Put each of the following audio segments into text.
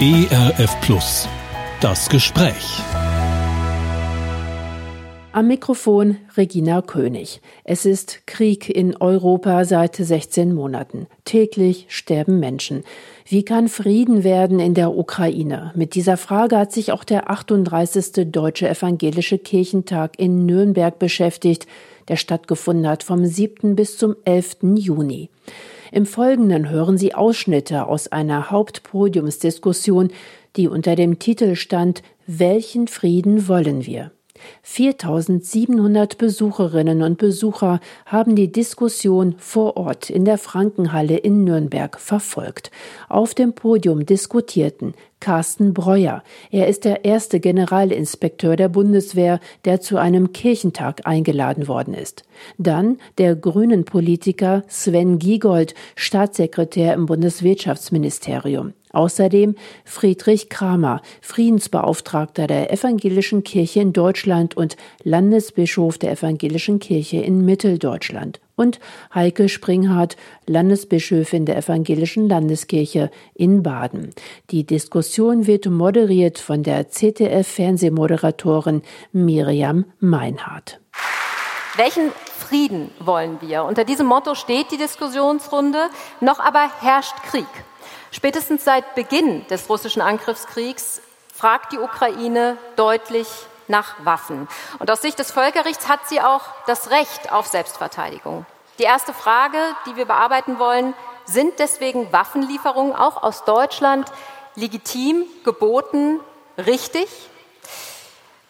ERF Plus. Das Gespräch. Am Mikrofon Regina König. Es ist Krieg in Europa seit 16 Monaten. Täglich sterben Menschen. Wie kann Frieden werden in der Ukraine? Mit dieser Frage hat sich auch der 38. Deutsche Evangelische Kirchentag in Nürnberg beschäftigt, der stattgefunden hat vom 7. bis zum 11. Juni. Im Folgenden hören Sie Ausschnitte aus einer Hauptpodiumsdiskussion, die unter dem Titel stand Welchen Frieden wollen wir? 4700 Besucherinnen und Besucher haben die Diskussion vor Ort in der Frankenhalle in Nürnberg verfolgt. Auf dem Podium diskutierten Carsten Breuer. Er ist der erste Generalinspekteur der Bundeswehr, der zu einem Kirchentag eingeladen worden ist. Dann der grünen Politiker Sven Giegold, Staatssekretär im Bundeswirtschaftsministerium. Außerdem Friedrich Kramer, Friedensbeauftragter der Evangelischen Kirche in Deutschland und Landesbischof der Evangelischen Kirche in Mitteldeutschland. Und Heike Springhardt, Landesbischöfin der Evangelischen Landeskirche in Baden. Die Diskussion wird moderiert von der ZDF-Fernsehmoderatorin Miriam Meinhardt. Welchen Frieden wollen wir? Unter diesem Motto steht die Diskussionsrunde. Noch aber herrscht Krieg. Spätestens seit Beginn des russischen Angriffskriegs fragt die Ukraine deutlich nach Waffen. Und aus Sicht des Völkerrechts hat sie auch das Recht auf Selbstverteidigung. Die erste Frage, die wir bearbeiten wollen, sind deswegen Waffenlieferungen auch aus Deutschland legitim, geboten, richtig?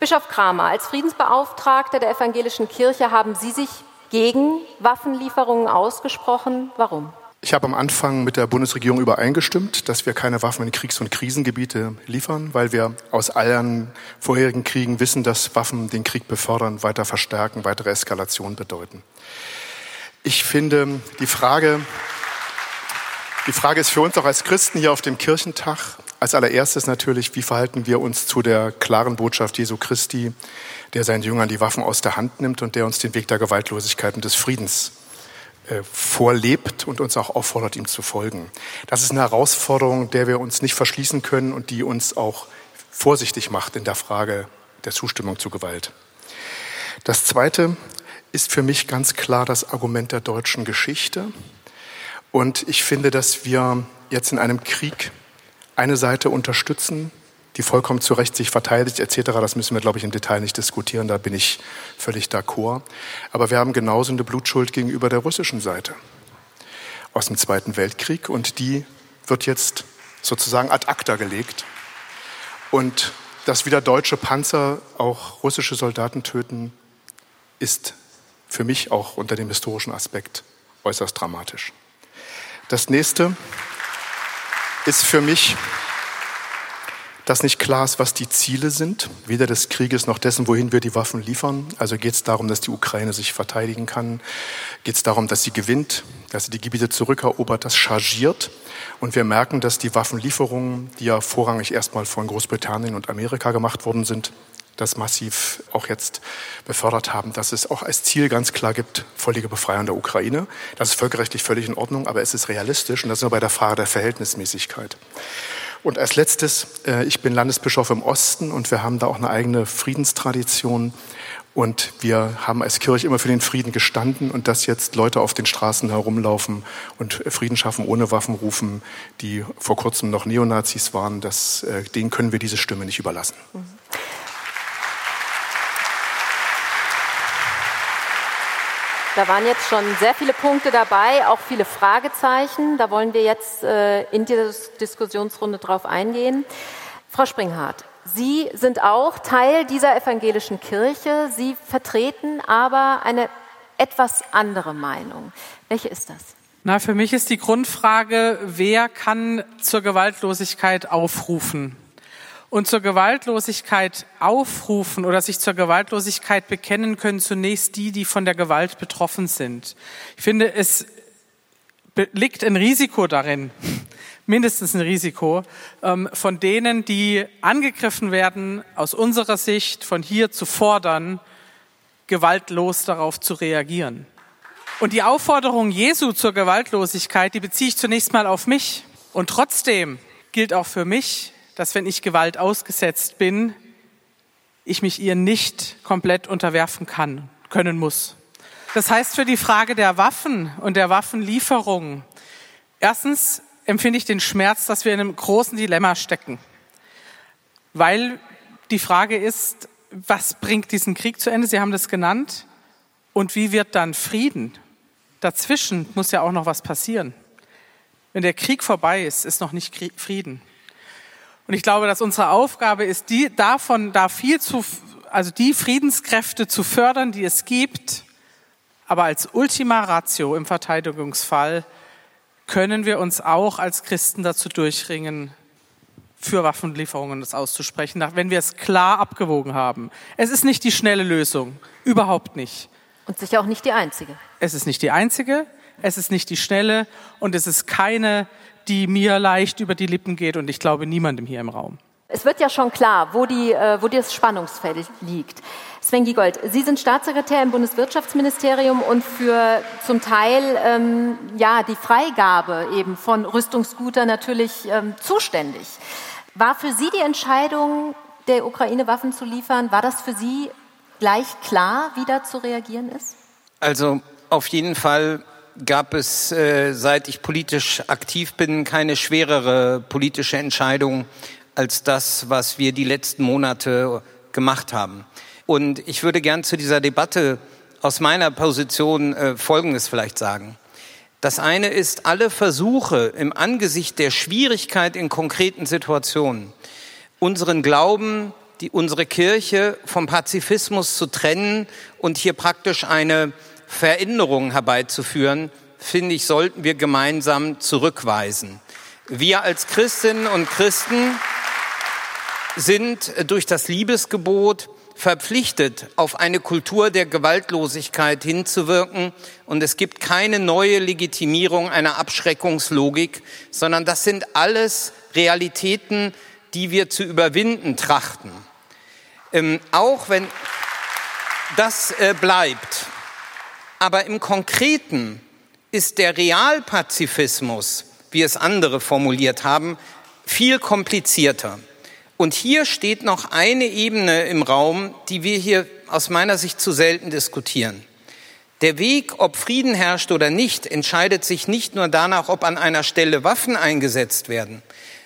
Bischof Kramer, als Friedensbeauftragter der evangelischen Kirche haben Sie sich gegen Waffenlieferungen ausgesprochen. Warum? Ich habe am Anfang mit der Bundesregierung übereingestimmt, dass wir keine Waffen in Kriegs- und Krisengebiete liefern, weil wir aus allen vorherigen Kriegen wissen, dass Waffen den Krieg befördern, weiter verstärken, weitere Eskalation bedeuten. Ich finde, die Frage, die Frage ist für uns auch als Christen hier auf dem Kirchentag als allererstes natürlich, wie verhalten wir uns zu der klaren Botschaft Jesu Christi, der seinen Jüngern die Waffen aus der Hand nimmt und der uns den Weg der Gewaltlosigkeit und des Friedens vorlebt und uns auch auffordert, ihm zu folgen. Das ist eine Herausforderung, der wir uns nicht verschließen können und die uns auch vorsichtig macht in der Frage der Zustimmung zu Gewalt. Das Zweite ist für mich ganz klar das Argument der deutschen Geschichte. Und ich finde, dass wir jetzt in einem Krieg eine Seite unterstützen, die vollkommen zu Recht sich verteidigt etc. Das müssen wir, glaube ich, im Detail nicht diskutieren. Da bin ich völlig d'accord. Aber wir haben genauso eine Blutschuld gegenüber der russischen Seite aus dem Zweiten Weltkrieg und die wird jetzt sozusagen ad acta gelegt. Und dass wieder deutsche Panzer auch russische Soldaten töten, ist für mich auch unter dem historischen Aspekt äußerst dramatisch. Das nächste ist für mich dass nicht klar ist, was die Ziele sind, weder des Krieges noch dessen, wohin wir die Waffen liefern. Also geht es darum, dass die Ukraine sich verteidigen kann, geht es darum, dass sie gewinnt, dass sie die Gebiete zurückerobert, das chargiert. Und wir merken, dass die Waffenlieferungen, die ja vorrangig erstmal von Großbritannien und Amerika gemacht worden sind, das massiv auch jetzt befördert haben, dass es auch als Ziel ganz klar gibt, völlige Befreiung der Ukraine. Das ist völkerrechtlich völlig in Ordnung, aber es ist realistisch und das ist nur bei der Frage der Verhältnismäßigkeit. Und als letztes, äh, ich bin Landesbischof im Osten und wir haben da auch eine eigene Friedenstradition. Und wir haben als Kirche immer für den Frieden gestanden und dass jetzt Leute auf den Straßen herumlaufen und Frieden schaffen, ohne Waffen rufen, die vor kurzem noch Neonazis waren, das, äh, denen können wir diese Stimme nicht überlassen. Mhm. Da waren jetzt schon sehr viele Punkte dabei, auch viele Fragezeichen. Da wollen wir jetzt äh, in dieser Diskussionsrunde drauf eingehen. Frau Springhardt, Sie sind auch Teil dieser evangelischen Kirche. Sie vertreten aber eine etwas andere Meinung. Welche ist das? Na, für mich ist die Grundfrage, wer kann zur Gewaltlosigkeit aufrufen? Und zur Gewaltlosigkeit aufrufen oder sich zur Gewaltlosigkeit bekennen können zunächst die, die von der Gewalt betroffen sind. Ich finde, es liegt ein Risiko darin, mindestens ein Risiko, ähm, von denen, die angegriffen werden, aus unserer Sicht von hier zu fordern, gewaltlos darauf zu reagieren. Und die Aufforderung Jesu zur Gewaltlosigkeit, die beziehe ich zunächst mal auf mich. Und trotzdem gilt auch für mich, dass wenn ich Gewalt ausgesetzt bin, ich mich ihr nicht komplett unterwerfen kann, können muss. Das heißt für die Frage der Waffen und der Waffenlieferung, erstens empfinde ich den Schmerz, dass wir in einem großen Dilemma stecken, weil die Frage ist, was bringt diesen Krieg zu Ende? Sie haben das genannt. Und wie wird dann Frieden? Dazwischen muss ja auch noch was passieren. Wenn der Krieg vorbei ist, ist noch nicht Frieden. Und ich glaube, dass unsere Aufgabe ist, die davon da viel zu, also die Friedenskräfte zu fördern, die es gibt. Aber als Ultima Ratio im Verteidigungsfall können wir uns auch als Christen dazu durchringen, für Waffenlieferungen das auszusprechen, wenn wir es klar abgewogen haben. Es ist nicht die schnelle Lösung, überhaupt nicht. Und sicher auch nicht die einzige. Es ist nicht die einzige, es ist nicht die schnelle und es ist keine, die mir leicht über die Lippen geht und ich glaube niemandem hier im Raum. Es wird ja schon klar, wo, die, äh, wo das Spannungsfeld liegt. Sven Giegold, Sie sind Staatssekretär im Bundeswirtschaftsministerium und für zum Teil ähm, ja, die Freigabe eben von Rüstungsgütern natürlich ähm, zuständig. War für Sie die Entscheidung, der Ukraine Waffen zu liefern, war das für Sie gleich klar, wie da zu reagieren ist? Also auf jeden Fall gab es, äh, seit ich politisch aktiv bin, keine schwerere politische Entscheidung als das, was wir die letzten Monate gemacht haben. Und ich würde gern zu dieser Debatte aus meiner Position äh, Folgendes vielleicht sagen. Das eine ist, alle Versuche im Angesicht der Schwierigkeit in konkreten Situationen, unseren Glauben, die, unsere Kirche vom Pazifismus zu trennen und hier praktisch eine Veränderung herbeizuführen, finde ich, sollten wir gemeinsam zurückweisen. Wir als Christinnen und Christen sind durch das Liebesgebot verpflichtet, auf eine Kultur der Gewaltlosigkeit hinzuwirken. Und es gibt keine neue Legitimierung einer Abschreckungslogik, sondern das sind alles Realitäten, die wir zu überwinden trachten. Ähm, auch wenn das äh, bleibt. Aber im Konkreten ist der Realpazifismus, wie es andere formuliert haben, viel komplizierter. Und hier steht noch eine Ebene im Raum, die wir hier aus meiner Sicht zu selten diskutieren. Der Weg, ob Frieden herrscht oder nicht, entscheidet sich nicht nur danach, ob an einer Stelle Waffen eingesetzt werden,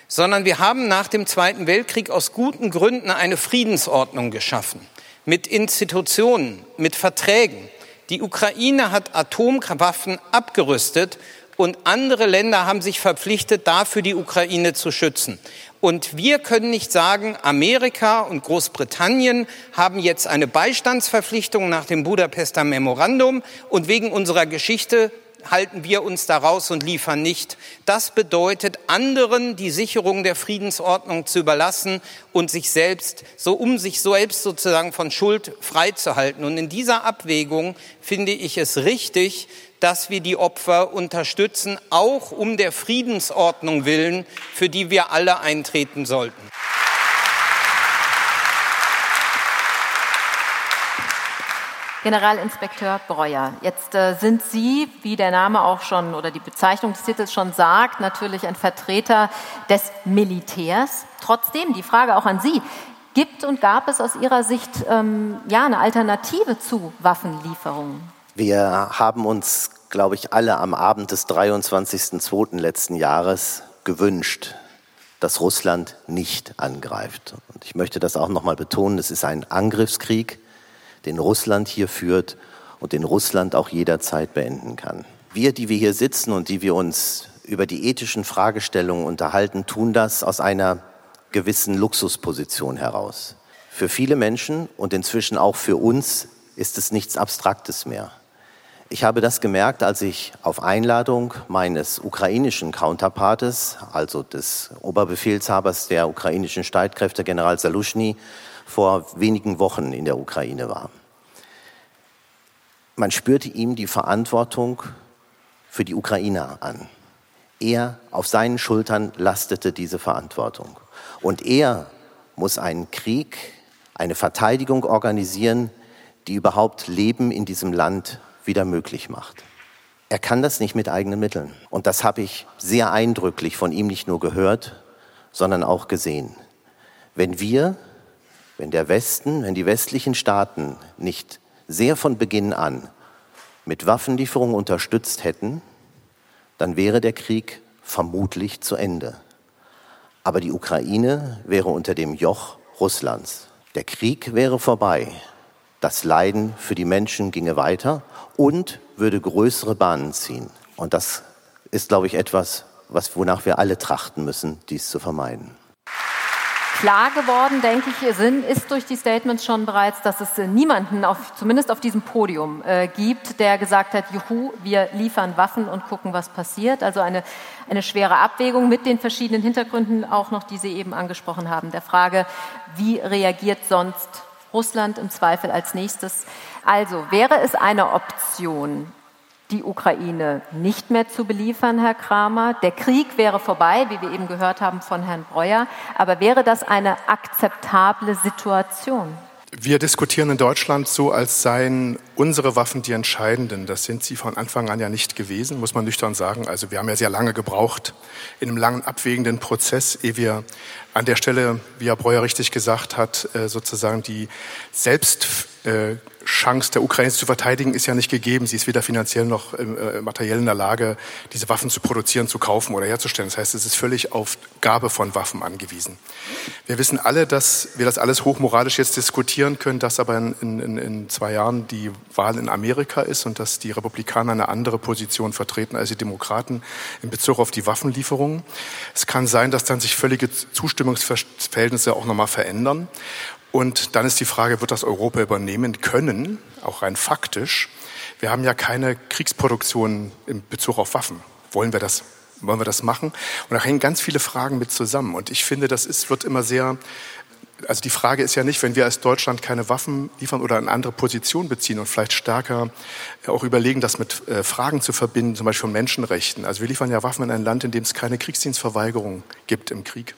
sondern wir haben nach dem Zweiten Weltkrieg aus guten Gründen eine Friedensordnung geschaffen, mit Institutionen, mit Verträgen. Die Ukraine hat Atomwaffen abgerüstet und andere Länder haben sich verpflichtet, dafür die Ukraine zu schützen. Und wir können nicht sagen, Amerika und Großbritannien haben jetzt eine Beistandsverpflichtung nach dem Budapester Memorandum und wegen unserer Geschichte halten wir uns daraus und liefern nicht. Das bedeutet, anderen die Sicherung der Friedensordnung zu überlassen und sich selbst, so um sich selbst sozusagen von Schuld freizuhalten. Und in dieser Abwägung finde ich es richtig, dass wir die Opfer unterstützen, auch um der Friedensordnung willen, für die wir alle eintreten sollten. Generalinspekteur Breuer, jetzt äh, sind Sie, wie der Name auch schon oder die Bezeichnung des Titels schon sagt, natürlich ein Vertreter des Militärs. Trotzdem die Frage auch an Sie. Gibt und gab es aus Ihrer Sicht ähm, ja, eine Alternative zu Waffenlieferungen? Wir haben uns, glaube ich, alle am Abend des 23.02. letzten Jahres gewünscht, dass Russland nicht angreift. Und ich möchte das auch noch mal betonen, es ist ein Angriffskrieg, den Russland hier führt und den Russland auch jederzeit beenden kann. Wir, die wir hier sitzen und die wir uns über die ethischen Fragestellungen unterhalten, tun das aus einer gewissen Luxusposition heraus. Für viele Menschen und inzwischen auch für uns ist es nichts Abstraktes mehr. Ich habe das gemerkt, als ich auf Einladung meines ukrainischen Counterpartes, also des Oberbefehlshabers der ukrainischen Streitkräfte, General Salushny, vor wenigen Wochen in der Ukraine war. Man spürte ihm die Verantwortung für die Ukrainer an. Er, auf seinen Schultern lastete diese Verantwortung. Und er muss einen Krieg, eine Verteidigung organisieren, die überhaupt Leben in diesem Land wieder möglich macht. Er kann das nicht mit eigenen Mitteln. Und das habe ich sehr eindrücklich von ihm nicht nur gehört, sondern auch gesehen. Wenn wir, wenn der Westen, wenn die westlichen Staaten nicht sehr von Beginn an mit Waffenlieferungen unterstützt hätten, dann wäre der Krieg vermutlich zu Ende. Aber die Ukraine wäre unter dem Joch Russlands. Der Krieg wäre vorbei. Das Leiden für die Menschen ginge weiter und würde größere Bahnen ziehen. Und das ist, glaube ich, etwas, was, wonach wir alle trachten müssen, dies zu vermeiden. Klar geworden, denke ich, sind, ist durch die Statements schon bereits, dass es niemanden, auf, zumindest auf diesem Podium, äh, gibt, der gesagt hat, juhu, wir liefern Waffen und gucken, was passiert. Also eine, eine schwere Abwägung mit den verschiedenen Hintergründen auch noch, die Sie eben angesprochen haben. Der Frage, wie reagiert sonst Russland im Zweifel als nächstes? Also wäre es eine Option, die Ukraine nicht mehr zu beliefern, Herr Kramer. Der Krieg wäre vorbei, wie wir eben gehört haben von Herrn Breuer. Aber wäre das eine akzeptable Situation? Wir diskutieren in Deutschland so, als seien unsere Waffen die entscheidenden. Das sind sie von Anfang an ja nicht gewesen, muss man nüchtern sagen. Also wir haben ja sehr lange gebraucht in einem langen abwägenden Prozess, ehe wir an der Stelle, wie Herr Breuer richtig gesagt hat, äh, sozusagen die selbst äh, der Ukraine zu verteidigen ist ja nicht gegeben. Sie ist weder finanziell noch äh, materiell in der Lage, diese Waffen zu produzieren, zu kaufen oder herzustellen. Das heißt, es ist völlig auf Gabe von Waffen angewiesen. Wir wissen alle, dass wir das alles hochmoralisch jetzt diskutieren können, dass aber in, in, in zwei Jahren die Wahl in Amerika ist und dass die Republikaner eine andere Position vertreten als die Demokraten in Bezug auf die Waffenlieferungen. Es kann sein, dass dann sich völlige Zustimmungsverhältnisse auch nochmal verändern. Und dann ist die Frage, wird das Europa übernehmen können, auch rein faktisch? Wir haben ja keine Kriegsproduktion in Bezug auf Waffen. Wollen wir das, wollen wir das machen? Und da hängen ganz viele Fragen mit zusammen. Und ich finde, das ist, wird immer sehr, also die Frage ist ja nicht, wenn wir als Deutschland keine Waffen liefern oder eine andere Position beziehen und vielleicht stärker auch überlegen, das mit äh, Fragen zu verbinden, zum Beispiel von Menschenrechten. Also wir liefern ja Waffen in ein Land, in dem es keine Kriegsdienstverweigerung gibt im Krieg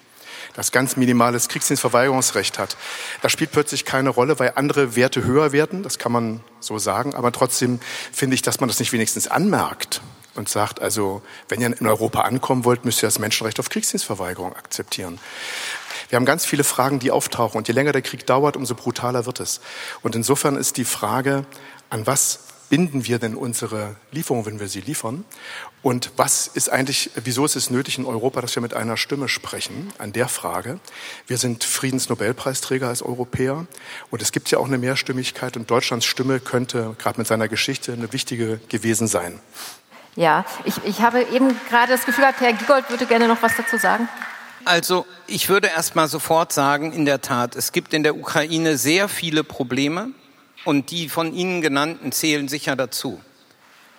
das ganz minimales Kriegsdienstverweigerungsrecht hat. Das spielt plötzlich keine Rolle, weil andere Werte höher werden, das kann man so sagen, aber trotzdem finde ich, dass man das nicht wenigstens anmerkt und sagt, also wenn ihr in Europa ankommen wollt, müsst ihr das Menschenrecht auf Kriegsdienstverweigerung akzeptieren. Wir haben ganz viele Fragen, die auftauchen und je länger der Krieg dauert, umso brutaler wird es. Und insofern ist die Frage, an was binden wir denn unsere Lieferungen, wenn wir sie liefern? Und was ist eigentlich, wieso ist es nötig in Europa, dass wir mit einer Stimme sprechen an der Frage? Wir sind Friedensnobelpreisträger als Europäer und es gibt ja auch eine Mehrstimmigkeit und Deutschlands Stimme könnte gerade mit seiner Geschichte eine wichtige gewesen sein. Ja, ich, ich habe eben gerade das Gefühl gehabt, Herr Giegold würde gerne noch was dazu sagen. Also ich würde erst mal sofort sagen, in der Tat, es gibt in der Ukraine sehr viele Probleme und die von Ihnen genannten zählen sicher dazu.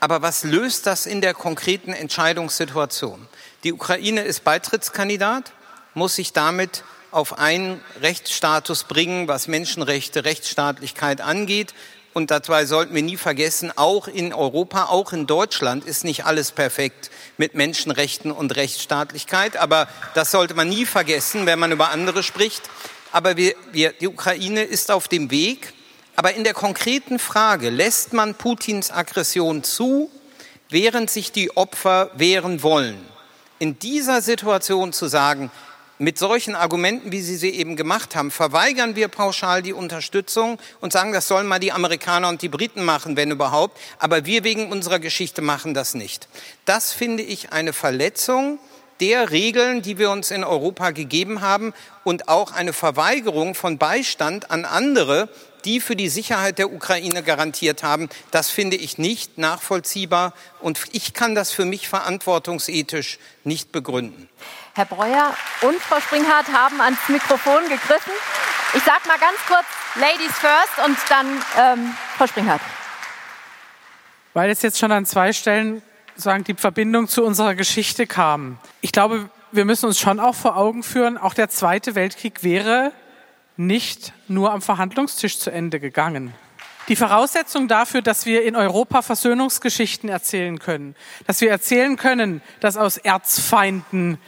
Aber was löst das in der konkreten Entscheidungssituation? Die Ukraine ist Beitrittskandidat, muss sich damit auf einen Rechtsstatus bringen, was Menschenrechte, Rechtsstaatlichkeit angeht. Und dabei sollten wir nie vergessen, auch in Europa, auch in Deutschland ist nicht alles perfekt mit Menschenrechten und Rechtsstaatlichkeit. Aber das sollte man nie vergessen, wenn man über andere spricht. Aber wir, wir, die Ukraine ist auf dem Weg, aber in der konkreten Frage, lässt man Putins Aggression zu, während sich die Opfer wehren wollen? In dieser Situation zu sagen, mit solchen Argumenten, wie Sie sie eben gemacht haben, verweigern wir pauschal die Unterstützung und sagen, das sollen mal die Amerikaner und die Briten machen, wenn überhaupt, aber wir wegen unserer Geschichte machen das nicht. Das finde ich eine Verletzung der Regeln, die wir uns in Europa gegeben haben und auch eine Verweigerung von Beistand an andere, die für die Sicherheit der Ukraine garantiert haben. Das finde ich nicht nachvollziehbar und ich kann das für mich verantwortungsethisch nicht begründen. Herr Breuer und Frau Springhardt haben ans Mikrofon gegriffen. Ich sage mal ganz kurz Ladies first und dann ähm, Frau Springhardt. Weil es jetzt schon an zwei Stellen sagen, die Verbindung zu unserer Geschichte kam. Ich glaube, wir müssen uns schon auch vor Augen führen, auch der Zweite Weltkrieg wäre nicht nur am Verhandlungstisch zu Ende gegangen. Die Voraussetzung dafür, dass wir in Europa Versöhnungsgeschichten erzählen können, dass wir erzählen können, dass aus Erzfeinden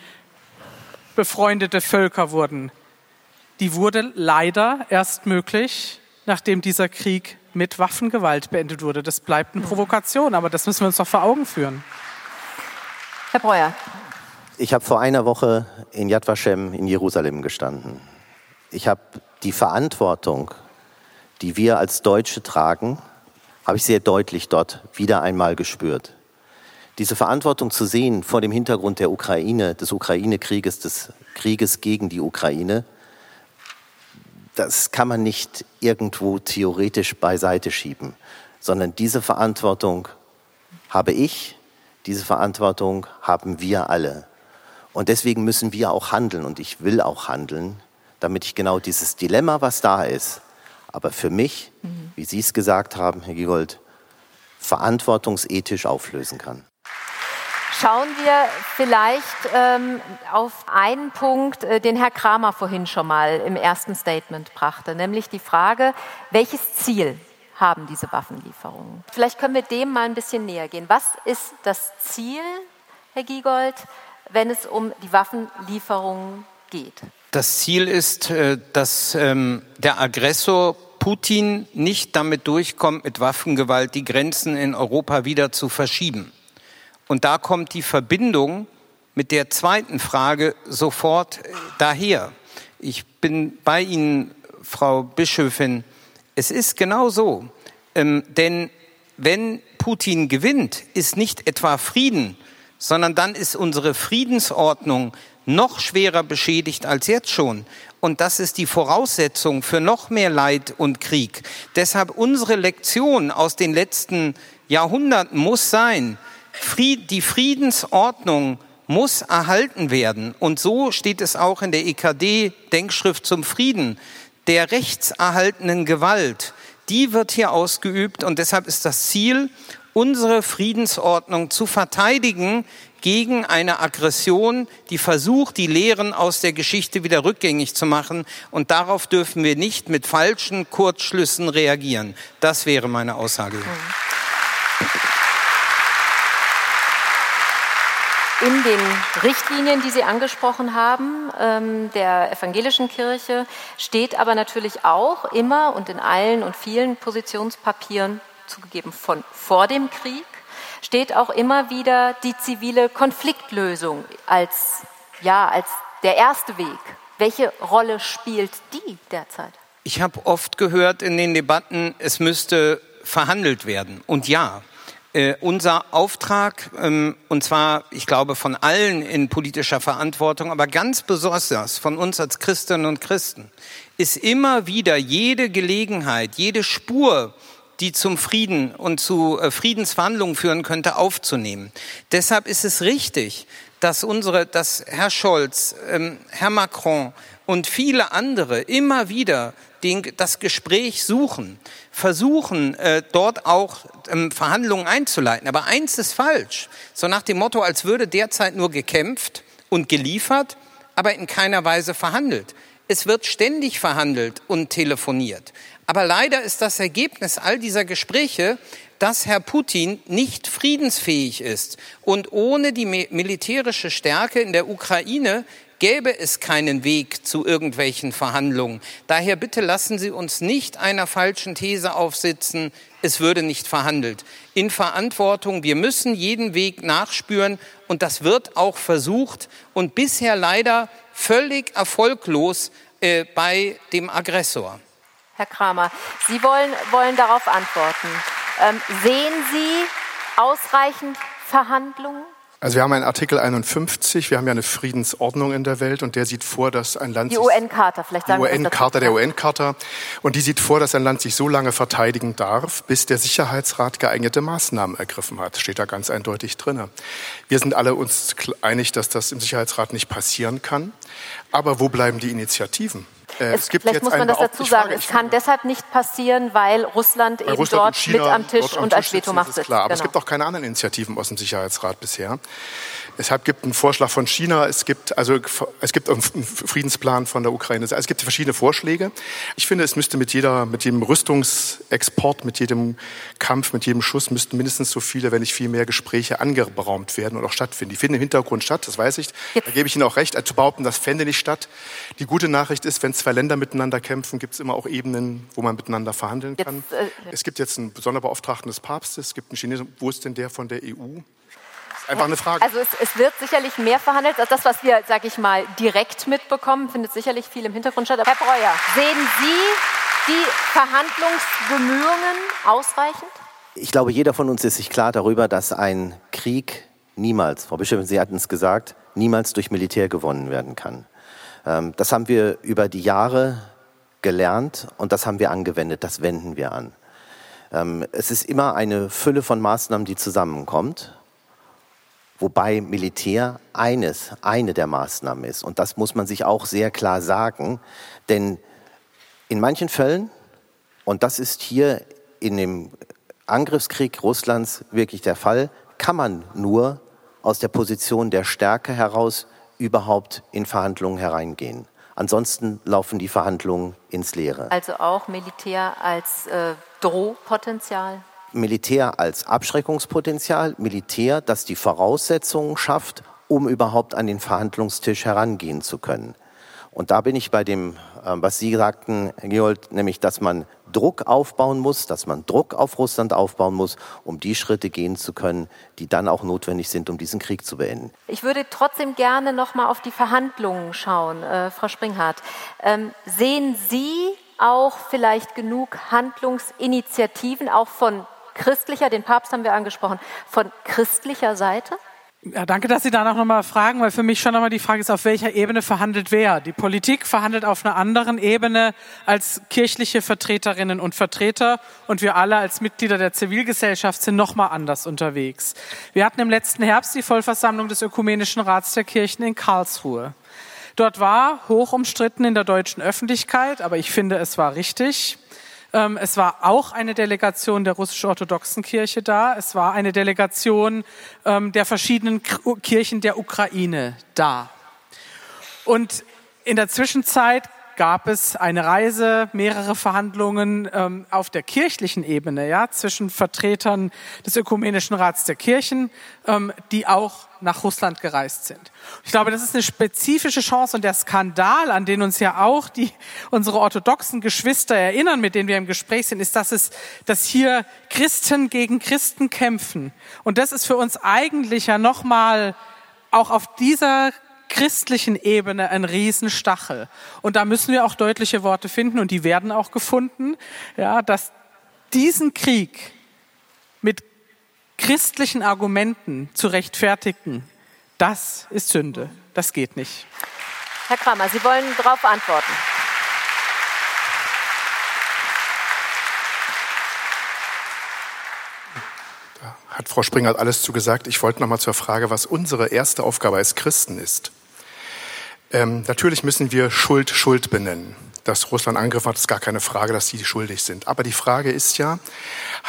befreundete Völker wurden, die wurde leider erst möglich, nachdem dieser Krieg mit Waffengewalt beendet wurde. Das bleibt eine Provokation, aber das müssen wir uns doch vor Augen führen. Herr Breuer. Ich habe vor einer Woche in Yad Vashem in Jerusalem gestanden. Ich habe die Verantwortung, die wir als Deutsche tragen, habe ich sehr deutlich dort wieder einmal gespürt. Diese Verantwortung zu sehen vor dem Hintergrund der Ukraine, des Ukraine-Krieges, des Krieges gegen die Ukraine, das kann man nicht irgendwo theoretisch beiseite schieben, sondern diese Verantwortung habe ich, diese Verantwortung haben wir alle. Und deswegen müssen wir auch handeln und ich will auch handeln, damit ich genau dieses Dilemma, was da ist, aber für mich, mhm. wie Sie es gesagt haben, Herr Giegold, verantwortungsethisch auflösen kann. Schauen wir vielleicht ähm, auf einen Punkt, äh, den Herr Kramer vorhin schon mal im ersten Statement brachte, nämlich die Frage, welches Ziel haben diese Waffenlieferungen? Vielleicht können wir dem mal ein bisschen näher gehen. Was ist das Ziel, Herr Giegold, wenn es um die Waffenlieferungen geht? Das Ziel ist, äh, dass ähm, der Aggressor Putin nicht damit durchkommt, mit Waffengewalt die Grenzen in Europa wieder zu verschieben. Und da kommt die Verbindung mit der zweiten Frage sofort äh, daher. Ich bin bei Ihnen, Frau Bischöfin. Es ist genau so. Ähm, denn wenn Putin gewinnt, ist nicht etwa Frieden, sondern dann ist unsere Friedensordnung noch schwerer beschädigt als jetzt schon. Und das ist die Voraussetzung für noch mehr Leid und Krieg. Deshalb unsere Lektion aus den letzten Jahrhunderten muss sein, die Friedensordnung muss erhalten werden. Und so steht es auch in der EKD-Denkschrift zum Frieden, der rechtserhaltenen Gewalt. Die wird hier ausgeübt und deshalb ist das Ziel, unsere Friedensordnung zu verteidigen gegen eine Aggression, die versucht, die Lehren aus der Geschichte wieder rückgängig zu machen. Und darauf dürfen wir nicht mit falschen Kurzschlüssen reagieren. Das wäre meine Aussage. Mhm. In den Richtlinien, die Sie angesprochen haben, ähm, der evangelischen Kirche, steht aber natürlich auch immer und in allen und vielen Positionspapieren, zugegeben von vor dem Krieg, steht auch immer wieder die zivile Konfliktlösung als, ja, als der erste Weg. Welche Rolle spielt die derzeit? Ich habe oft gehört in den Debatten, es müsste verhandelt werden. Und ja, äh, unser Auftrag, ähm, und zwar, ich glaube, von allen in politischer Verantwortung, aber ganz besonders von uns als Christinnen und Christen, ist immer wieder jede Gelegenheit, jede Spur, die zum Frieden und zu äh, Friedensverhandlungen führen könnte, aufzunehmen. Deshalb ist es richtig, dass unsere, dass Herr Scholz, ähm, Herr Macron und viele andere immer wieder den, das Gespräch suchen, versuchen äh, dort auch ähm, Verhandlungen einzuleiten. Aber eins ist falsch. So nach dem Motto, als würde derzeit nur gekämpft und geliefert, aber in keiner Weise verhandelt. Es wird ständig verhandelt und telefoniert. Aber leider ist das Ergebnis all dieser Gespräche, dass Herr Putin nicht friedensfähig ist. Und ohne die militärische Stärke in der Ukraine gäbe es keinen Weg zu irgendwelchen Verhandlungen. Daher bitte lassen Sie uns nicht einer falschen These aufsitzen, es würde nicht verhandelt. In Verantwortung, wir müssen jeden Weg nachspüren und das wird auch versucht und bisher leider völlig erfolglos äh, bei dem Aggressor. Herr Kramer, Sie wollen, wollen darauf antworten. Ähm, sehen Sie ausreichend Verhandlungen? Also wir haben einen Artikel 51, wir haben ja eine Friedensordnung in der Welt und der sieht vor, dass ein Land die UN-Charta, vielleicht sagen die UN-Charta der UN-Charta und die sieht vor, dass ein Land sich so lange verteidigen darf, bis der Sicherheitsrat geeignete Maßnahmen ergriffen hat. Steht da ganz eindeutig drin. Wir sind alle uns einig, dass das im Sicherheitsrat nicht passieren kann. Aber wo bleiben die Initiativen? Äh, es, gibt vielleicht muss man das dazu sagen. Frage, es kann deshalb nicht passieren, weil Russland weil eben Russland dort China, mit am Tisch und als Vetomacht sitzt. Klar, aber genau. es gibt auch keine anderen Initiativen aus dem Sicherheitsrat bisher. Deshalb gibt einen Vorschlag von China, es gibt, also, es gibt einen Friedensplan von der Ukraine. Also es gibt verschiedene Vorschläge. Ich finde, es müsste mit jeder, mit jedem Rüstungsexport, mit jedem Kampf, mit jedem Schuss müssten mindestens so viele, wenn nicht viel mehr Gespräche angeraumt werden und auch stattfinden. Die finden im Hintergrund statt, das weiß ich. Da gebe ich Ihnen auch recht, zu behaupten, das fände nicht statt. Die gute Nachricht ist, wenn zwei Länder miteinander kämpfen, gibt es immer auch Ebenen, wo man miteinander verhandeln kann. Jetzt, äh, es gibt jetzt einen Sonderbeauftragten des Papstes, es gibt einen Chinesen. Wo ist denn der von der EU? Einfach eine Frage. Also es, es, wird sicherlich mehr verhandelt als das, was wir, sage ich mal, direkt mitbekommen. Findet sicherlich viel im Hintergrund statt. Herr Breuer, sehen Sie die Verhandlungsbemühungen ausreichend? Ich glaube, jeder von uns ist sich klar darüber, dass ein Krieg niemals, Frau Bischof, Sie hatten es gesagt, niemals durch Militär gewonnen werden kann. Ähm, das haben wir über die Jahre gelernt und das haben wir angewendet, das wenden wir an. Ähm, es ist immer eine Fülle von Maßnahmen, die zusammenkommt, wobei Militär eines, eine der Maßnahmen ist. Und das muss man sich auch sehr klar sagen, denn in manchen Fällen, und das ist hier in dem Angriffskrieg Russlands wirklich der Fall, kann man nur aus der Position der Stärke heraus überhaupt in Verhandlungen hereingehen. Ansonsten laufen die Verhandlungen ins Leere. Also auch Militär als äh, Drohpotenzial? Militär als Abschreckungspotenzial, Militär, das die Voraussetzungen schafft, um überhaupt an den Verhandlungstisch herangehen zu können. Und da bin ich bei dem, äh, was Sie sagten, Gerold, nämlich, dass man Druck aufbauen muss, dass man Druck auf Russland aufbauen muss, um die Schritte gehen zu können, die dann auch notwendig sind, um diesen Krieg zu beenden. Ich würde trotzdem gerne noch mal auf die Verhandlungen schauen, äh, Frau Springhardt. Ähm, sehen Sie auch vielleicht genug Handlungsinitiativen, auch von christlicher, den Papst haben wir angesprochen, von christlicher Seite? Ja, danke, dass Sie danach nochmal fragen, weil für mich schon nochmal die Frage ist, auf welcher Ebene verhandelt wer? Die Politik verhandelt auf einer anderen Ebene als kirchliche Vertreterinnen und Vertreter und wir alle als Mitglieder der Zivilgesellschaft sind nochmal anders unterwegs. Wir hatten im letzten Herbst die Vollversammlung des Ökumenischen Rats der Kirchen in Karlsruhe. Dort war hoch umstritten in der deutschen Öffentlichkeit, aber ich finde, es war richtig, ähm, es war auch eine Delegation der russisch-orthodoxen Kirche da. Es war eine Delegation ähm, der verschiedenen Kirchen der Ukraine da. Und in der Zwischenzeit gab es eine Reise, mehrere Verhandlungen ähm, auf der kirchlichen Ebene, ja, zwischen Vertretern des Ökumenischen Rats der Kirchen, ähm, die auch nach Russland gereist sind. Ich glaube, das ist eine spezifische Chance und der Skandal, an den uns ja auch die, unsere orthodoxen Geschwister erinnern, mit denen wir im Gespräch sind, ist, dass es, dass hier Christen gegen Christen kämpfen. Und das ist für uns eigentlich ja nochmal auch auf dieser christlichen Ebene ein Riesenstachel. Und da müssen wir auch deutliche Worte finden und die werden auch gefunden, ja, dass diesen Krieg mit christlichen Argumenten zu rechtfertigen, das ist Sünde. Das geht nicht. Herr Kramer, Sie wollen darauf antworten. Da hat Frau Springer alles zugesagt. Ich wollte noch mal zur Frage, was unsere erste Aufgabe als Christen ist. Ähm, natürlich müssen wir Schuld Schuld benennen. Dass Russland Angriff hat, ist gar keine Frage, dass sie schuldig sind. Aber die Frage ist ja,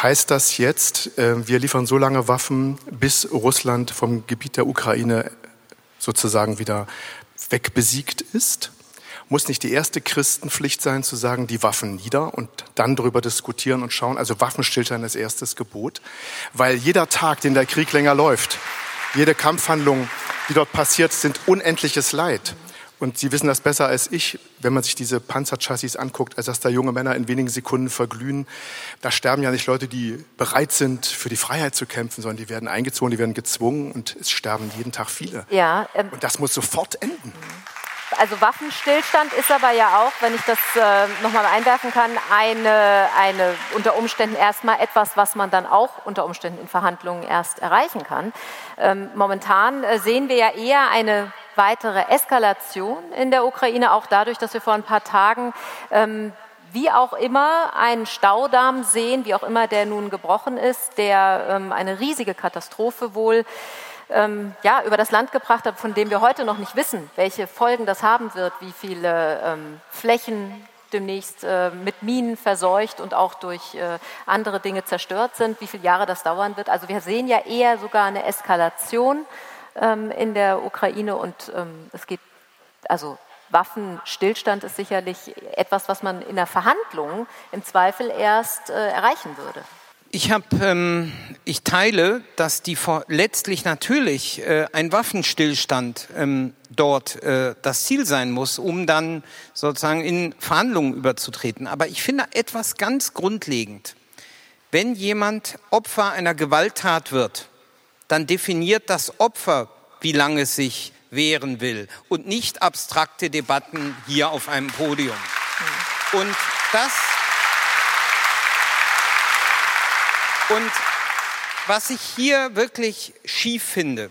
heißt das jetzt, äh, wir liefern so lange Waffen, bis Russland vom Gebiet der Ukraine sozusagen wieder wegbesiegt ist? Muss nicht die erste Christenpflicht sein, zu sagen, die Waffen nieder und dann darüber diskutieren und schauen? Also Waffenstillstand ist erstes Gebot. Weil jeder Tag, den der Krieg länger läuft, jede Kampfhandlung, die dort passiert, sind unendliches Leid. Und Sie wissen das besser als ich, wenn man sich diese Panzerchassis anguckt, als dass da junge Männer in wenigen Sekunden verglühen. Da sterben ja nicht Leute, die bereit sind, für die Freiheit zu kämpfen, sondern die werden eingezogen, die werden gezwungen und es sterben jeden Tag viele. Ja, ähm, und das muss sofort enden. Also Waffenstillstand ist aber ja auch, wenn ich das äh, nochmal einwerfen kann, eine, eine unter Umständen erstmal etwas, was man dann auch unter Umständen in Verhandlungen erst erreichen kann. Ähm, momentan äh, sehen wir ja eher eine weitere Eskalation in der Ukraine, auch dadurch, dass wir vor ein paar Tagen ähm, wie auch immer einen Staudamm sehen, wie auch immer der nun gebrochen ist, der ähm, eine riesige Katastrophe wohl ähm, ja, über das Land gebracht hat, von dem wir heute noch nicht wissen, welche Folgen das haben wird, wie viele ähm, Flächen demnächst äh, mit Minen verseucht und auch durch äh, andere Dinge zerstört sind, wie viele Jahre das dauern wird. Also wir sehen ja eher sogar eine Eskalation ähm, in der Ukraine und ähm, es geht, also Waffenstillstand ist sicherlich etwas, was man in der Verhandlung im Zweifel erst äh, erreichen würde. Ich habe, ähm, ich teile, dass die letztlich natürlich äh, ein Waffenstillstand ähm, dort äh, das Ziel sein muss, um dann sozusagen in Verhandlungen überzutreten. Aber ich finde etwas ganz grundlegend: Wenn jemand Opfer einer Gewalttat wird, dann definiert das Opfer, wie lange es sich wehren will und nicht abstrakte Debatten hier auf einem Podium. Und das und was ich hier wirklich schief finde,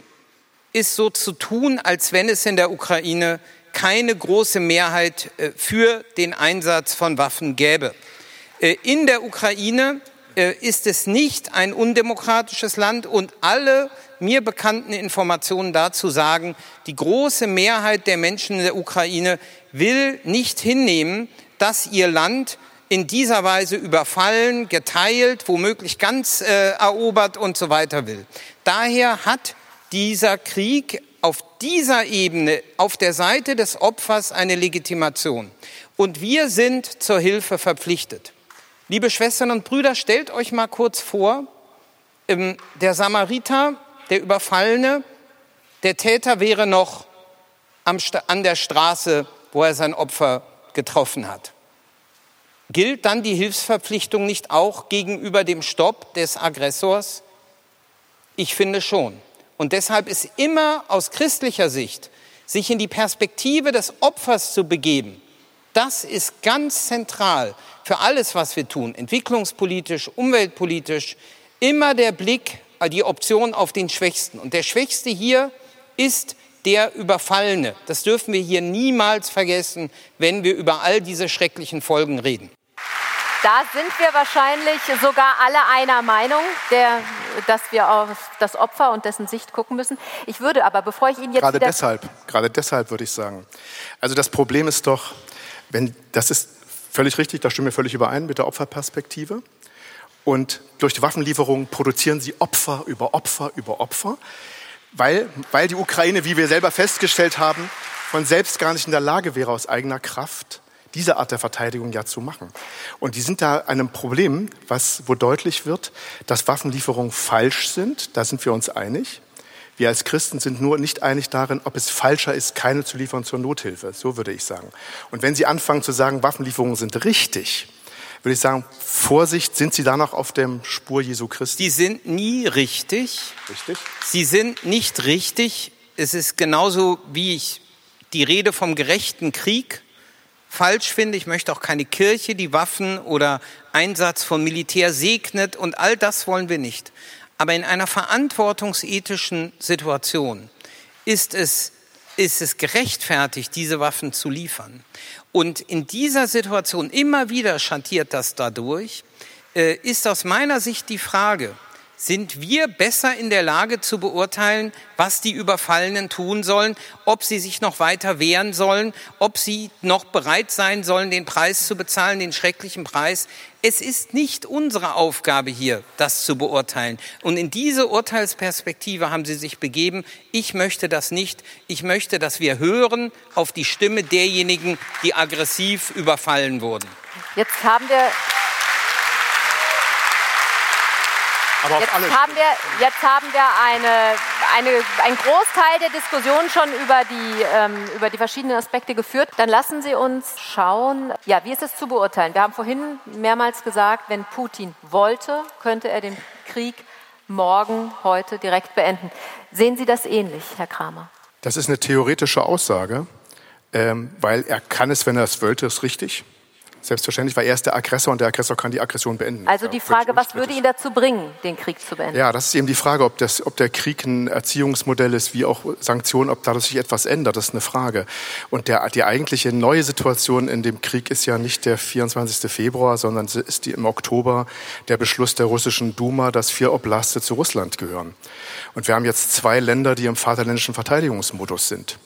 ist so zu tun, als wenn es in der Ukraine keine große Mehrheit äh, für den Einsatz von Waffen gäbe. Äh, in der Ukraine ist es nicht ein undemokratisches Land und alle mir bekannten Informationen dazu sagen, die große Mehrheit der Menschen in der Ukraine will nicht hinnehmen, dass ihr Land in dieser Weise überfallen, geteilt, womöglich ganz äh, erobert und so weiter will. Daher hat dieser Krieg auf dieser Ebene, auf der Seite des Opfers eine Legitimation. Und wir sind zur Hilfe verpflichtet. Liebe Schwestern und Brüder, stellt euch mal kurz vor, ähm, der Samariter, der Überfallene, der Täter wäre noch an der Straße, wo er sein Opfer getroffen hat. Gilt dann die Hilfsverpflichtung nicht auch gegenüber dem Stopp des Aggressors? Ich finde schon. Und deshalb ist immer aus christlicher Sicht, sich in die Perspektive des Opfers zu begeben, das ist ganz zentral für alles, was wir tun, entwicklungspolitisch, umweltpolitisch, immer der Blick, äh, die Option auf den Schwächsten. Und der Schwächste hier ist der Überfallene. Das dürfen wir hier niemals vergessen, wenn wir über all diese schrecklichen Folgen reden. Da sind wir wahrscheinlich sogar alle einer Meinung, der, dass wir auf das Opfer und dessen Sicht gucken müssen. Ich würde aber, bevor ich Ihnen jetzt gerade deshalb, gerade deshalb würde ich sagen. Also das Problem ist doch, wenn das ist Völlig richtig, da stimmen wir völlig überein mit der Opferperspektive. Und durch die Waffenlieferung produzieren sie Opfer über Opfer über Opfer, weil, weil die Ukraine, wie wir selber festgestellt haben, von selbst gar nicht in der Lage wäre, aus eigener Kraft diese Art der Verteidigung ja zu machen. Und die sind da einem Problem, was, wo deutlich wird, dass Waffenlieferungen falsch sind. Da sind wir uns einig. Wir als Christen sind nur nicht einig darin, ob es falscher ist, keine zu liefern zur Nothilfe. So würde ich sagen. Und wenn Sie anfangen zu sagen, Waffenlieferungen sind richtig, würde ich sagen, Vorsicht, sind Sie da noch auf der Spur Jesu Christi? Die sind nie richtig. Richtig. Sie sind nicht richtig. Es ist genauso, wie ich die Rede vom gerechten Krieg falsch finde. Ich möchte auch keine Kirche, die Waffen oder Einsatz von Militär segnet und all das wollen wir nicht. Aber in einer verantwortungsethischen Situation ist es, ist es gerechtfertigt, diese Waffen zu liefern. Und in dieser Situation, immer wieder schattiert das dadurch, äh, ist aus meiner Sicht die Frage, sind wir besser in der Lage zu beurteilen, was die Überfallenen tun sollen, ob sie sich noch weiter wehren sollen, ob sie noch bereit sein sollen, den Preis zu bezahlen, den schrecklichen Preis. Es ist nicht unsere Aufgabe hier, das zu beurteilen. Und in diese Urteilsperspektive haben sie sich begeben. Ich möchte das nicht. Ich möchte, dass wir hören auf die Stimme derjenigen, die aggressiv überfallen wurden. Jetzt haben wir Aber jetzt, haben wir, jetzt haben wir eine, eine, einen Großteil der Diskussion schon über die, ähm, über die verschiedenen Aspekte geführt. Dann lassen Sie uns schauen, ja, wie ist es zu beurteilen? Wir haben vorhin mehrmals gesagt, wenn Putin wollte, könnte er den Krieg morgen, heute direkt beenden. Sehen Sie das ähnlich, Herr Kramer? Das ist eine theoretische Aussage, ähm, weil er kann es, wenn er es wollte, ist richtig. Selbstverständlich, weil er ist der Aggressor und der Aggressor kann die Aggression beenden. Also die Frage, was würde ihn dazu bringen, den Krieg zu beenden? Ja, das ist eben die Frage, ob, das, ob der Krieg ein Erziehungsmodell ist, wie auch Sanktionen, ob dadurch sich etwas ändert, das ist eine Frage. Und der, die eigentliche neue Situation in dem Krieg ist ja nicht der 24. Februar, sondern ist die im Oktober der Beschluss der russischen Duma, dass vier Oblaste zu Russland gehören. Und wir haben jetzt zwei Länder, die im vaterländischen Verteidigungsmodus sind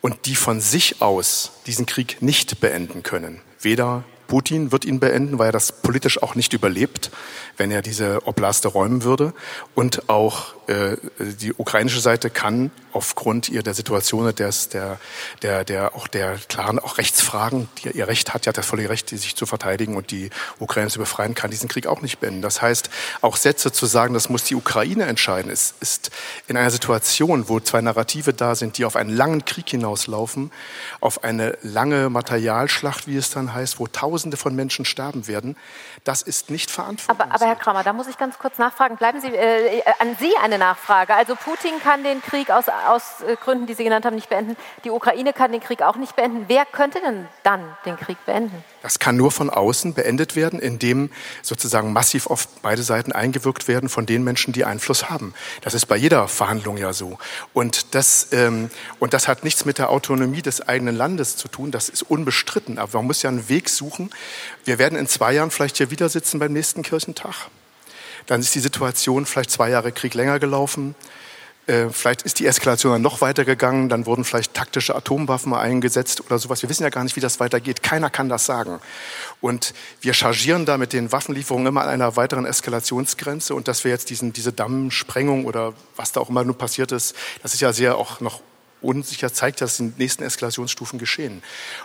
und die von sich aus diesen Krieg nicht beenden können. Weder Putin wird ihn beenden, weil er das politisch auch nicht überlebt, wenn er diese Oblaste räumen würde. Und auch äh, die ukrainische Seite kann aufgrund ihr der Situation, des, der, der, der, auch der klaren auch Rechtsfragen, die ihr Recht hat, ja das volle Recht, sich zu verteidigen und die Ukraine zu befreien, kann diesen Krieg auch nicht beenden. Das heißt, auch Sätze zu sagen, das muss die Ukraine entscheiden, ist, ist in einer Situation, wo zwei Narrative da sind, die auf einen langen Krieg hinauslaufen, auf eine lange Materialschlacht, wie es dann heißt, wo tausend Tausende von Menschen sterben werden, das ist nicht verantwortlich. Aber, aber, Herr Kramer, da muss ich ganz kurz nachfragen. Bleiben Sie äh, an Sie eine Nachfrage. Also Putin kann den Krieg aus, aus äh, Gründen, die Sie genannt haben, nicht beenden. Die Ukraine kann den Krieg auch nicht beenden. Wer könnte denn dann den Krieg beenden? Das kann nur von außen beendet werden, indem sozusagen massiv auf beide Seiten eingewirkt werden von den Menschen, die Einfluss haben. Das ist bei jeder Verhandlung ja so. Und das, ähm, und das hat nichts mit der Autonomie des eigenen Landes zu tun. Das ist unbestritten. Aber man muss ja einen Weg suchen. Wir werden in zwei Jahren vielleicht hier wieder sitzen beim nächsten Kirchentag. Dann ist die Situation vielleicht zwei Jahre Krieg länger gelaufen. Äh, vielleicht ist die Eskalation dann noch weiter gegangen, dann wurden vielleicht taktische Atomwaffen eingesetzt oder sowas. Wir wissen ja gar nicht, wie das weitergeht. Keiner kann das sagen. Und wir chargieren da mit den Waffenlieferungen immer an einer weiteren Eskalationsgrenze. Und dass wir jetzt diesen, diese Dammsprengung oder was da auch immer nur passiert ist, das ist ja sehr auch noch unsicher, zeigt, dass die nächsten Eskalationsstufen geschehen.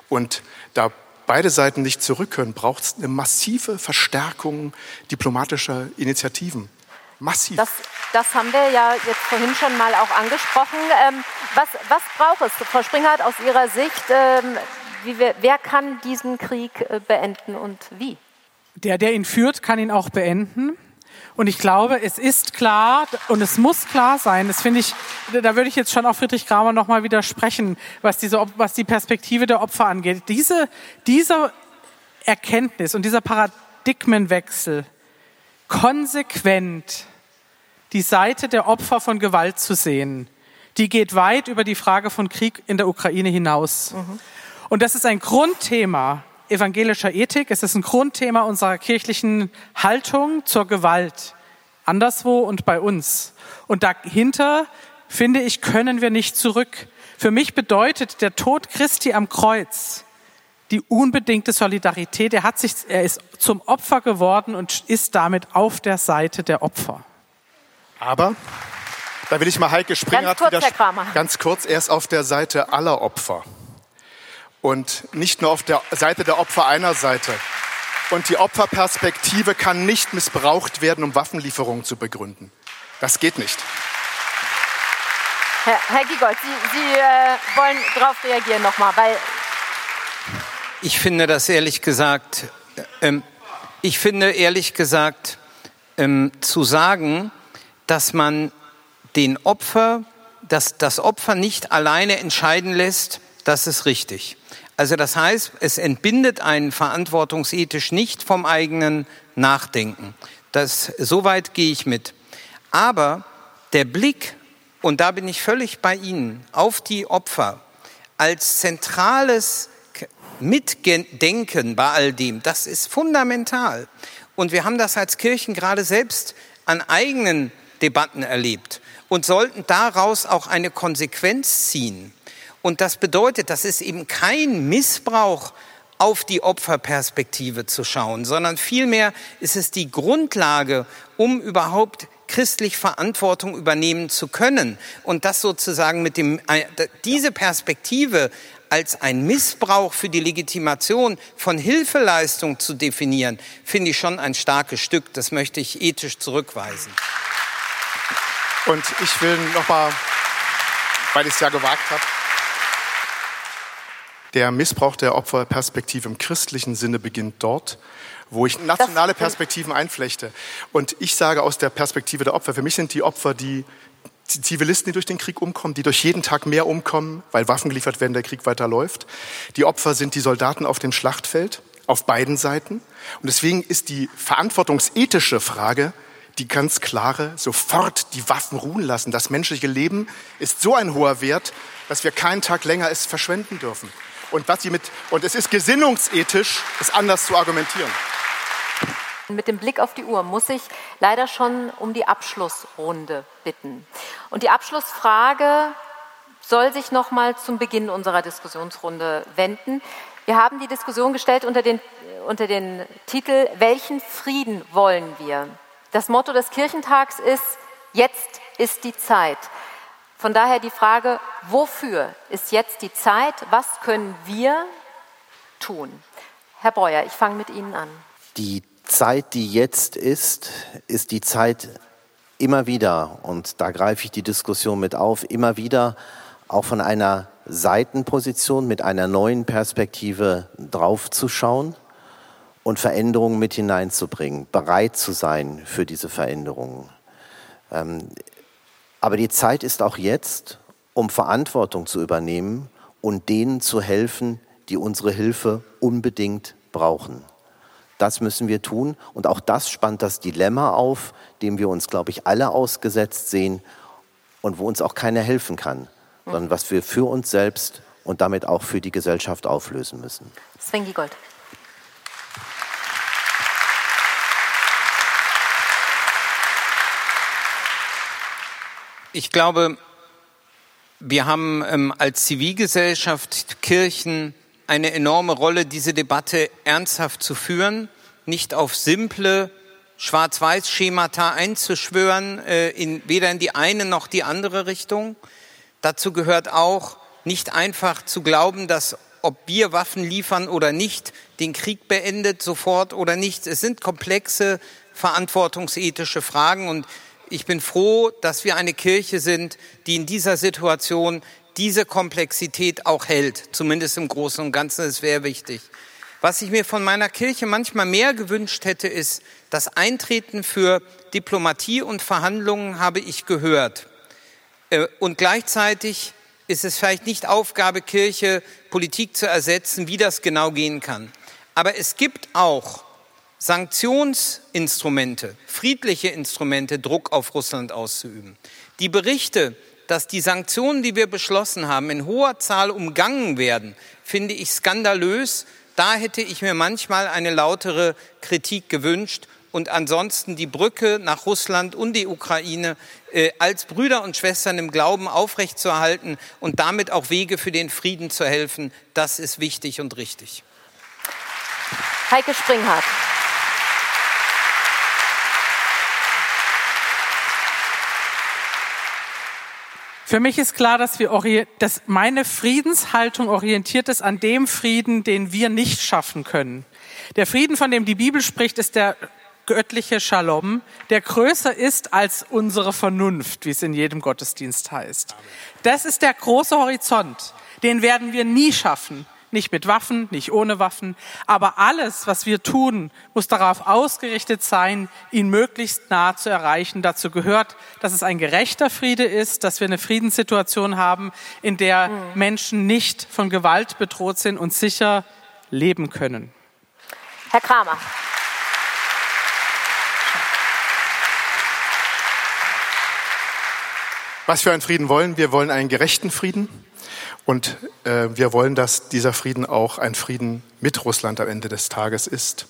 Und da beide Seiten nicht zurück können, braucht es eine massive Verstärkung diplomatischer Initiativen. Massiv. Das, das haben wir ja jetzt vorhin schon mal auch angesprochen. Ähm, was, was braucht es, Frau Springhardt, aus Ihrer Sicht? Ähm, wir, wer kann diesen Krieg äh, beenden und wie? Der, der ihn führt, kann ihn auch beenden. Und ich glaube, es ist klar und es muss klar sein, das finde ich, da würde ich jetzt schon auch Friedrich Kramer nochmal widersprechen, was, diese, was die Perspektive der Opfer angeht. Diese, diese Erkenntnis und dieser Paradigmenwechsel, konsequent die Seite der Opfer von Gewalt zu sehen, die geht weit über die Frage von Krieg in der Ukraine hinaus. Mhm. Und das ist ein Grundthema evangelischer Ethik, es ist ein Grundthema unserer kirchlichen Haltung zur Gewalt, anderswo und bei uns. Und dahinter, finde ich, können wir nicht zurück. Für mich bedeutet der Tod Christi am Kreuz die unbedingte Solidarität. Er hat sich, er ist zum Opfer geworden und ist damit auf der Seite der Opfer. Aber da will ich mal Heike Springert ganz kurz, wieder ganz kurz. Er ist auf der Seite aller Opfer und nicht nur auf der Seite der Opfer einer Seite. Und die Opferperspektive kann nicht missbraucht werden, um Waffenlieferungen zu begründen. Das geht nicht. Herr, Herr Giegold, Sie, Sie äh, wollen darauf reagieren nochmal, weil ich finde das ehrlich gesagt, ähm, ich finde ehrlich gesagt, ähm, zu sagen, dass man den Opfer, dass das Opfer nicht alleine entscheiden lässt, das ist richtig. Also das heißt, es entbindet einen verantwortungsethisch nicht vom eigenen Nachdenken. Das, soweit gehe ich mit. Aber der Blick, und da bin ich völlig bei Ihnen, auf die Opfer als zentrales Mitdenken bei all dem, das ist fundamental. Und wir haben das als Kirchen gerade selbst an eigenen Debatten erlebt und sollten daraus auch eine Konsequenz ziehen. Und das bedeutet, das ist eben kein Missbrauch auf die Opferperspektive zu schauen, sondern vielmehr ist es die Grundlage, um überhaupt christlich Verantwortung übernehmen zu können. Und das sozusagen mit dem, äh, diese Perspektive als ein Missbrauch für die Legitimation von Hilfeleistung zu definieren, finde ich schon ein starkes Stück. Das möchte ich ethisch zurückweisen. Und ich will nochmal, weil ich es ja gewagt habe, der Missbrauch der Opferperspektive im christlichen Sinne beginnt dort, wo ich nationale Perspektiven einflechte. Und ich sage aus der Perspektive der Opfer, für mich sind die Opfer die Zivilisten, die durch den Krieg umkommen, die durch jeden Tag mehr umkommen, weil Waffen geliefert werden, der Krieg weiterläuft. Die Opfer sind die Soldaten auf dem Schlachtfeld, auf beiden Seiten. Und deswegen ist die verantwortungsethische Frage die ganz klare, sofort die Waffen ruhen lassen. Das menschliche Leben ist so ein hoher Wert, dass wir keinen Tag länger es verschwenden dürfen. Und, was sie mit, und es ist gesinnungsethisch, es anders zu argumentieren. Mit dem Blick auf die Uhr muss ich leider schon um die Abschlussrunde bitten. Und die Abschlussfrage soll sich noch mal zum Beginn unserer Diskussionsrunde wenden. Wir haben die Diskussion gestellt unter den, unter den Titel Welchen Frieden wollen wir? Das Motto des Kirchentags ist Jetzt ist die Zeit. Von daher die Frage, wofür ist jetzt die Zeit? Was können wir tun? Herr Breuer, ich fange mit Ihnen an. Die Zeit, die jetzt ist, ist die Zeit immer wieder, und da greife ich die Diskussion mit auf, immer wieder auch von einer Seitenposition mit einer neuen Perspektive draufzuschauen und Veränderungen mit hineinzubringen, bereit zu sein für diese Veränderungen. Ähm, aber die Zeit ist auch jetzt, um Verantwortung zu übernehmen und denen zu helfen, die unsere Hilfe unbedingt brauchen. Das müssen wir tun. Und auch das spannt das Dilemma auf, dem wir uns, glaube ich, alle ausgesetzt sehen und wo uns auch keiner helfen kann, sondern was wir für uns selbst und damit auch für die Gesellschaft auflösen müssen. Sven Giegold. Ich glaube, wir haben ähm, als Zivilgesellschaft, Kirchen, eine enorme Rolle, diese Debatte ernsthaft zu führen, nicht auf simple Schwarz-Weiß-Schemata einzuschwören, äh, in, weder in die eine noch die andere Richtung. Dazu gehört auch, nicht einfach zu glauben, dass ob wir Waffen liefern oder nicht, den Krieg beendet sofort oder nicht. Es sind komplexe verantwortungsethische Fragen und ich bin froh, dass wir eine Kirche sind, die in dieser Situation diese Komplexität auch hält, zumindest im Großen und Ganzen, das wäre wichtig. Was ich mir von meiner Kirche manchmal mehr gewünscht hätte, ist, das Eintreten für Diplomatie und Verhandlungen habe ich gehört. Äh, und gleichzeitig ist es vielleicht nicht Aufgabe Kirche, Politik zu ersetzen, wie das genau gehen kann. Aber es gibt auch Sanktionsinstrumente, friedliche Instrumente, Druck auf Russland auszuüben. Die Berichte, dass die Sanktionen, die wir beschlossen haben, in hoher Zahl umgangen werden, finde ich skandalös. Da hätte ich mir manchmal eine lautere Kritik gewünscht und ansonsten die Brücke nach Russland und die Ukraine äh, als Brüder und Schwestern im Glauben aufrechtzuerhalten und damit auch Wege für den Frieden zu helfen, das ist wichtig und richtig. Heike Springhardt. Für mich ist klar, dass, wir dass meine Friedenshaltung orientiert ist an dem Frieden, den wir nicht schaffen können. Der Frieden, von dem die Bibel spricht, ist der göttliche Shalom, der größer ist als unsere Vernunft, wie es in jedem Gottesdienst heißt. Das ist der große Horizont. Den werden wir nie schaffen. Nicht mit Waffen, nicht ohne Waffen. Aber alles, was wir tun, muss darauf ausgerichtet sein, ihn möglichst nah zu erreichen. Dazu gehört, dass es ein gerechter Friede ist, dass wir eine Friedenssituation haben, in der mhm. Menschen nicht von Gewalt bedroht sind und sicher leben können. Herr Kramer. Was für einen Frieden wollen? Wir wollen einen gerechten Frieden. Und äh, wir wollen, dass dieser Frieden auch ein Frieden mit Russland am Ende des Tages ist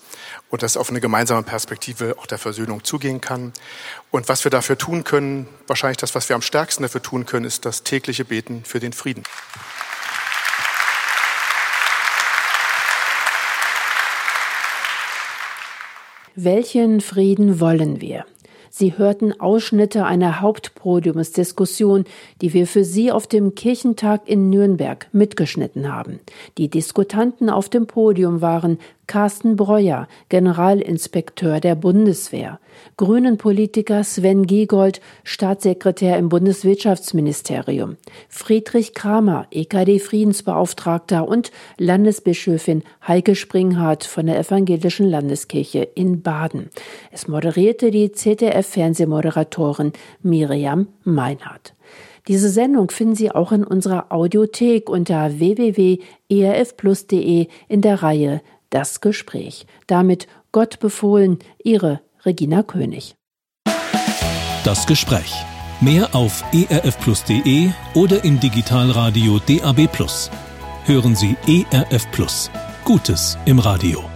und dass auf eine gemeinsame Perspektive auch der Versöhnung zugehen kann. Und was wir dafür tun können, wahrscheinlich das, was wir am stärksten dafür tun können, ist das tägliche Beten für den Frieden. Welchen Frieden wollen wir? Sie hörten Ausschnitte einer Hauptpodiumsdiskussion, die wir für Sie auf dem Kirchentag in Nürnberg mitgeschnitten haben. Die Diskutanten auf dem Podium waren Carsten Breuer, Generalinspekteur der Bundeswehr, Grünen-Politiker Sven Giegold, Staatssekretär im Bundeswirtschaftsministerium, Friedrich Kramer, EKD-Friedensbeauftragter und Landesbischöfin Heike Springhardt von der Evangelischen Landeskirche in Baden. Es moderierte die ZDF-Fernsehmoderatorin Miriam Meinhardt. Diese Sendung finden Sie auch in unserer Audiothek unter www.erfplus.de in der Reihe das Gespräch. Damit Gott befohlen, Ihre Regina König. Das Gespräch. Mehr auf erfplus.de oder im Digitalradio DAB+. Hören Sie ERF. Gutes im Radio.